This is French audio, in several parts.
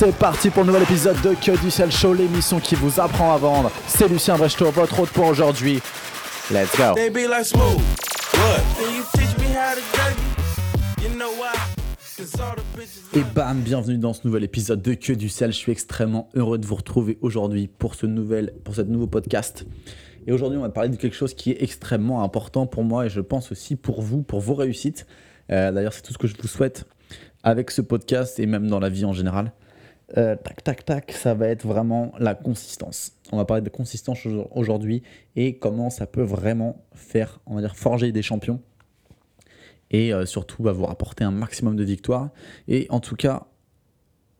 C'est parti pour le nouvel épisode de Que du Sel Show, l'émission qui vous apprend à vendre. C'est Lucien Brechto, votre hôte pour aujourd'hui. Let's go. Et bam, bienvenue dans ce nouvel épisode de Que du Sel. Je suis extrêmement heureux de vous retrouver aujourd'hui pour ce nouvel, pour ce nouveau podcast. Et aujourd'hui, on va parler de quelque chose qui est extrêmement important pour moi et je pense aussi pour vous, pour vos réussites. Euh, D'ailleurs, c'est tout ce que je vous souhaite avec ce podcast et même dans la vie en général. Euh, tac, tac, tac, ça va être vraiment la consistance. On va parler de consistance aujourd'hui et comment ça peut vraiment faire, on va dire, forger des champions et euh, surtout bah, vous rapporter un maximum de victoires. Et en tout cas,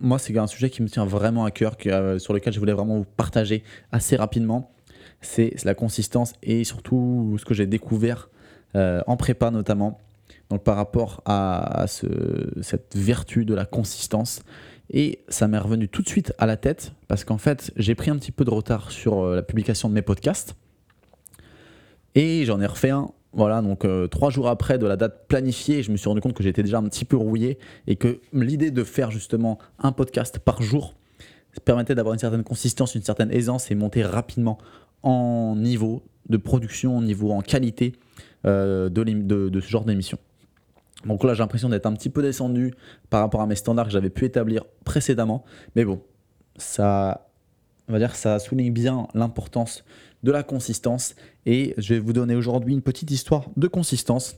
moi, c'est un sujet qui me tient vraiment à cœur, euh, sur lequel je voulais vraiment vous partager assez rapidement. C'est la consistance et surtout ce que j'ai découvert en prépa notamment. Donc par rapport à, à ce- cette vertu de la consistance. Et ça m'est revenu tout de suite à la tête parce qu'en fait, j'ai pris un petit peu de retard sur euh, la publication de mes podcasts. Et j'en ai refait un, voilà, donc euh, trois jours après de la date planifiée, je me suis rendu compte que j'étais déjà un petit peu rouillé et que l'idée de faire justement un podcast par jour permettait d'avoir une certaine consistance, une certaine aisance et monter rapidement en niveau de production, en niveau en qualité euh, de, ce genre d'émission. Donc là, j'ai l'impression d'être un petit peu descendu par rapport à mes standards que j'avais pu établir précédemment. Mais bon, ça, on va dire, ça souligne bien l'importance de la consistance. Et je vais vous donner aujourd'hui une petite histoire de consistance.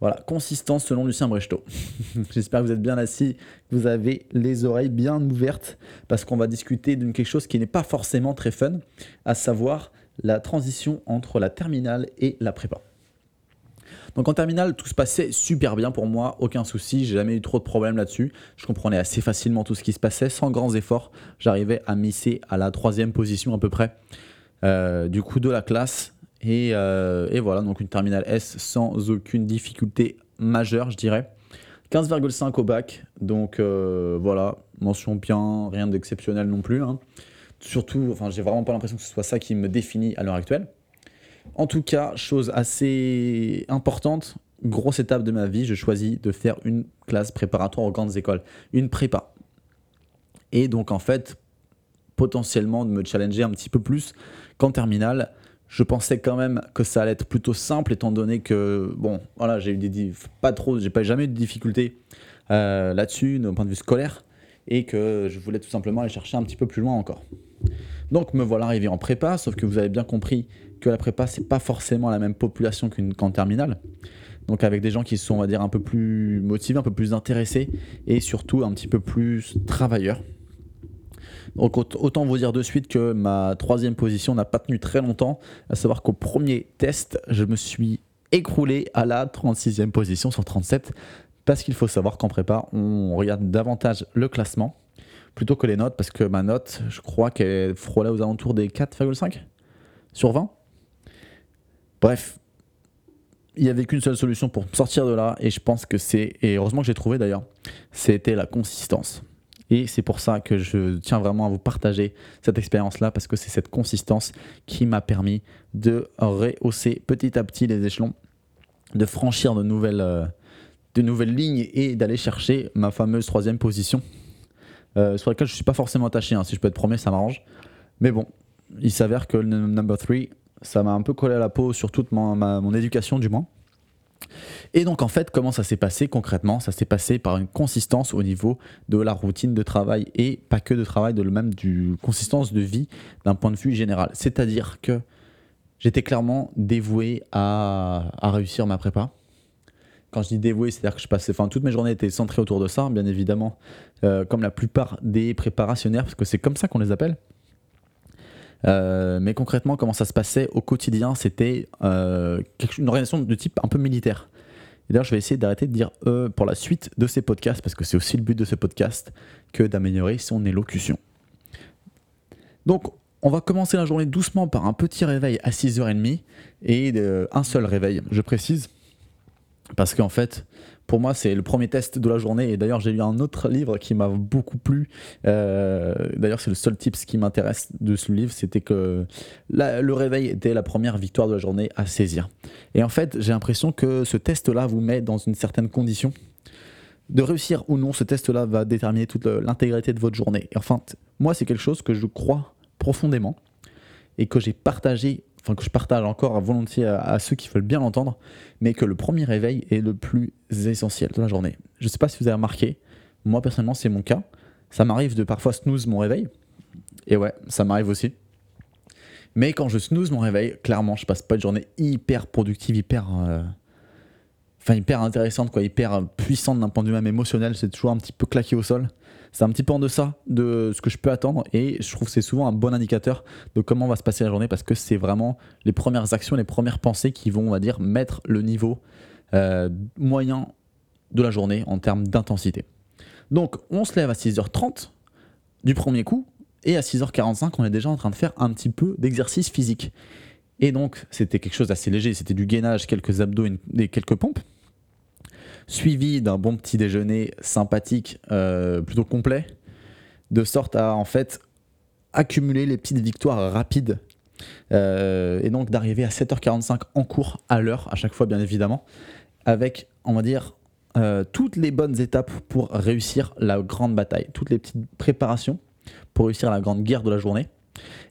Voilà, consistance selon Lucien Brechtot. J'espère que vous êtes bien assis, que vous avez les oreilles bien ouvertes, parce qu'on va discuter d'une quelque chose qui n'est pas forcément très fun, à savoir la transition entre la terminale et la prépa. Donc en terminale, tout se passait super bien pour moi, aucun souci, j'ai jamais eu trop de problèmes là-dessus. Je comprenais assez facilement tout ce qui se passait, sans grands efforts. J'arrivais à misser à la troisième position à peu près, euh, du coup de la classe. Et, euh, et voilà, donc une terminale S sans aucune difficulté majeure, je dirais. 15,5 au bac, donc euh, voilà, mention bien, rien d'exceptionnel non plus. hein. Surtout, enfin, j'ai vraiment pas l'impression que ce soit ça qui me définit à l'heure actuelle. En tout cas, chose assez importante, grosse étape de ma vie, je choisis de faire une classe préparatoire aux grandes écoles, une prépa. Et donc en fait, potentiellement de me challenger un petit peu plus qu'en terminale. Je pensais quand même que ça allait être plutôt simple étant donné que bon, voilà, j'ai eu des pas trop, j'ai pas jamais de difficultés euh, là-dessus d'un point de vue scolaire et que je voulais tout simplement aller chercher un petit peu plus loin encore. Donc me voilà arrivé en prépa, sauf que vous avez bien compris que la prépa c'est pas forcément la même population qu'une qu'en terminale. Donc avec des gens qui sont on va dire un peu plus motivés, un peu plus intéressés et surtout un petit peu plus travailleurs. Donc aut- autant vous dire de suite que ma troisième position n'a pas tenu très longtemps, à savoir qu'au premier test, je me suis écroulé à la 36e position sur 37, parce qu'il faut savoir qu'en prépa, on regarde davantage le classement plutôt que les notes, parce que ma note, je crois qu'elle frôlait aux alentours des 4,5 sur 20. Bref, il n'y avait qu'une seule solution pour sortir de là, et je pense que c'est, et heureusement que j'ai trouvé d'ailleurs, c'était la consistance. Et c'est pour ça que je tiens vraiment à vous partager cette expérience-là, parce que c'est cette consistance qui m'a permis de rehausser petit à petit les échelons, de franchir de nouvelles, euh, de nouvelles lignes et d'aller chercher ma fameuse troisième position, euh, sur laquelle je suis pas forcément attaché. hein. Si je peux être premier, ça m'arrange. Mais bon, il s'avère que le number 3, ça m'a un peu collé à la peau sur toute mon, éducation, du moins. Et donc en fait, comment ça s'est passé concrètement? Ça s'est passé par une consistance au niveau de la routine de travail et pas que de travail, de même du consistance de vie d'un point de vue général. C'est-à-dire que j'étais clairement dévoué à, à réussir ma prépa. Quand je dis dévoué, c'est-à-dire que je passais, enfin toutes mes journées étaient centrées autour de ça, bien évidemment, euh, comme la plupart des préparationnaires, parce que c'est comme ça qu'on les appelle. Euh, mais concrètement, comment ça se passait au quotidien C'était euh, une organisation de type un peu militaire. D'ailleurs, je vais essayer d'arrêter de dire euh pour la suite de ces podcasts, parce que c'est aussi le but de ce podcast, que d'améliorer son élocution. Donc, on va commencer la journée doucement par un petit réveil à 6h30 et un seul réveil, je précise. Parce qu'en fait, pour moi, c'est le premier test de la journée. Et d'ailleurs, j'ai lu un autre livre qui m'a beaucoup plu. Euh, d'ailleurs, c'est le seul tips qui m'intéresse de ce livre. C'était que le réveil était la première victoire de la journée à saisir. Et en fait, j'ai l'impression que ce test-là vous met dans une certaine condition. de réussir ou non ce test-là va déterminer toute l'intégrité de votre journée. Et enfin, moi, c'est quelque chose que je crois profondément et que j'ai partagé, enfin que je partage encore volontiers à, ceux qui veulent bien l'entendre, mais que le premier réveil est le plus essentiel de la journée. Je ne sais pas si vous avez remarqué, moi personnellement, c'est mon cas. Ça m'arrive de parfois snooze mon réveil. Et ouais, ça m'arrive aussi. Mais quand je snooze mon réveil, clairement, je passe pas une journée hyper productive, hyper, euh, enfin hyper intéressante, quoi, hyper puissante d'un point de vue même émotionnel. C'est toujours un petit peu claqué au sol. C'est un petit peu en deçà de ce que je peux attendre et je trouve que c'est souvent un bon indicateur de comment va se passer la journée parce que c'est vraiment les premières actions, les premières pensées qui vont, on va dire, mettre le niveau euh, moyen de la journée en termes d'intensité. Donc, on se lève à 6h30 du premier coup et à 6h45, on est déjà en train de faire un petit peu d'exercice physique. Et donc, c'était quelque chose d'assez léger, c'était du gainage, quelques abdos et quelques pompes, suivi d'un bon petit déjeuner sympathique, euh, plutôt complet, de sorte à en fait accumuler les petites victoires rapides. Euh, et donc d'arriver à 7h45 en cours à l'heure, à chaque fois bien évidemment, avec, on va dire, euh, toutes les bonnes étapes pour réussir la grande bataille, toutes les petites préparations pour réussir la grande guerre de la journée.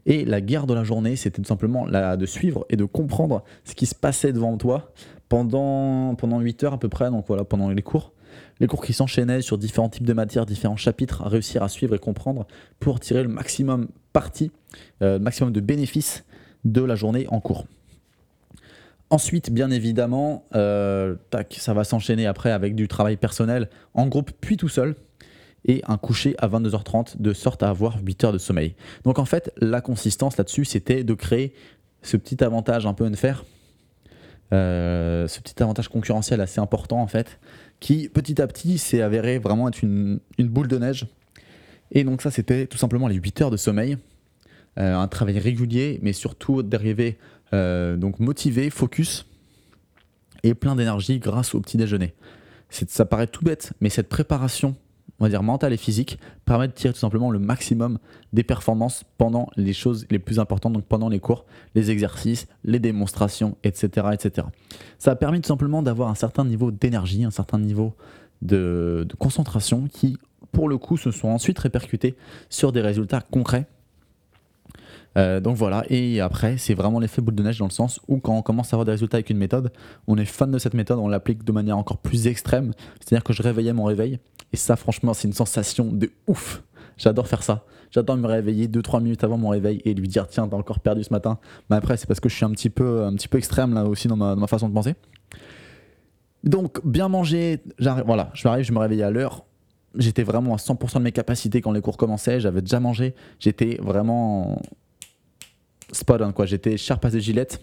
Et la guerre de la journée, c'était tout simplement de suivre et de comprendre ce qui se passait devant toi pendant, pendant 8 heures à peu près, donc voilà, pendant les cours. Les cours qui s'enchaînaient sur différents types de matières, différents chapitres, à réussir à suivre et comprendre pour tirer le maximum parti, euh, maximum de bénéfices de la journée en cours. Ensuite, bien évidemment, euh, ça va s'enchaîner après avec du travail personnel en groupe, puis tout seul, et un coucher à 22h30 de sorte à avoir 8 heures de sommeil. Donc en fait, la consistance là-dessus, c'était de créer ce petit avantage un peu unfair, euh, ce petit avantage concurrentiel assez important en fait, qui petit à petit s'est avéré vraiment être une, une boule de neige. Et donc ça, c'était tout simplement les 8 heures de sommeil, euh, un travail régulier, mais surtout d'arriver euh, donc motivé, focus et plein d'énergie grâce au petit déjeuner. Ça paraît tout bête, mais cette préparation, on va dire mentale et physique, permet de tirer tout simplement le maximum des performances pendant les choses les plus importantes, donc pendant les cours, les exercices, les démonstrations, etc. etc. Ça a permis tout simplement d'avoir un certain niveau d'énergie, un certain niveau de concentration qui, pour le coup, se sont ensuite répercutés sur des résultats concrets euh, donc voilà, et après, c'est vraiment l'effet boule de neige dans le sens où quand on commence à avoir des résultats avec une méthode, on est fan de cette méthode, on l'applique de manière encore plus extrême. C'est-à-dire que je réveillais mon réveil, et ça, franchement, c'est une sensation de ouf. J'adore faire ça. J'adore me réveiller 2-3 minutes avant mon réveil et lui dire tiens, t'as encore perdu ce matin. Mais après, c'est parce que je suis un petit peu, un petit peu extrême là aussi dans ma, dans ma façon de penser. Donc, bien manger, voilà, je m'arrive, je me réveillais à l'heure. J'étais vraiment à 100% de mes capacités quand les cours commençaient. J'avais déjà mangé. J'étais vraiment spot on, quoi. J'étais as a gilette.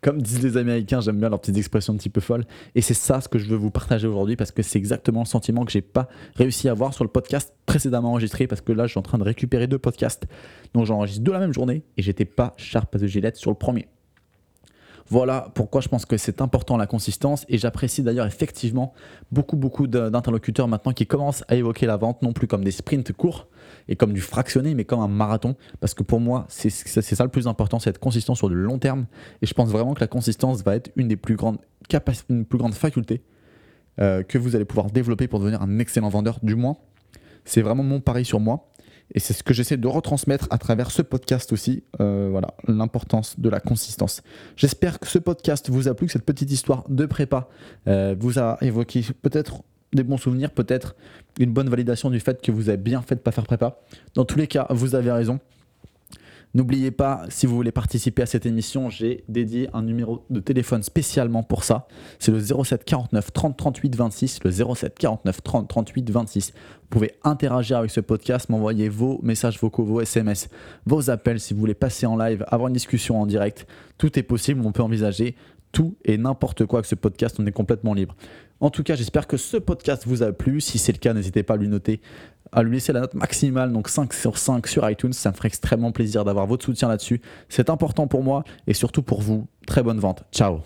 Comme disent les Américains, j'aime bien leurs petites expressions un petit peu folles. Et c'est ça ce que je veux vous partager aujourd'hui parce que c'est exactement le sentiment que j'ai pas réussi à avoir sur le podcast précédemment enregistré parce que là, je suis en train de récupérer deux podcasts. Donc j'enregistre deux la même journée et j'étais pas sharp a gilette sur le premier. Voilà pourquoi je pense que c'est important la consistance. Et j'apprécie d'ailleurs effectivement beaucoup beaucoup d'interlocuteurs maintenant qui commencent à évoquer la vente non plus comme des sprints courts et comme du fractionné mais comme un marathon. Parce que pour moi c'est ça le plus important c'est être consistant sur le long terme. Et je pense vraiment que la consistance va être une des plus grandes capaci- une plus grande faculté euh, que vous allez pouvoir développer pour devenir un excellent vendeur du moins. C'est vraiment mon pari sur moi et c'est ce que j'essaie de retransmettre à travers ce podcast aussi. Euh, voilà, l'importance de la consistance. J'espère que ce podcast vous a plu, que cette petite histoire de prépa euh, vous a évoqué peut-être des bons souvenirs, peut-être une bonne validation du fait que vous avez bien fait de pas faire prépa. Dans tous les cas, vous avez raison. N'oubliez pas, si vous voulez participer à cette émission, j'ai dédié un numéro de téléphone spécialement pour ça. C'est le 07 49 30 38 26. Le 07 49 30 38 26. Vous pouvez interagir avec ce podcast, m'envoyer vos messages vocaux, vos SMS, vos appels si vous voulez passer en live, avoir une discussion en direct. Tout est possible, on peut envisager tout et n'importe quoi avec ce podcast, on est complètement libre. En tout cas, j'espère que ce podcast vous a plu. Si c'est le cas, n'hésitez pas à lui noter, à lui laisser la note maximale, donc 5 sur 5 sur iTunes. Ça me ferait extrêmement plaisir d'avoir votre soutien là-dessus. C'est important pour moi et surtout pour vous. Très bonne vente. Ciao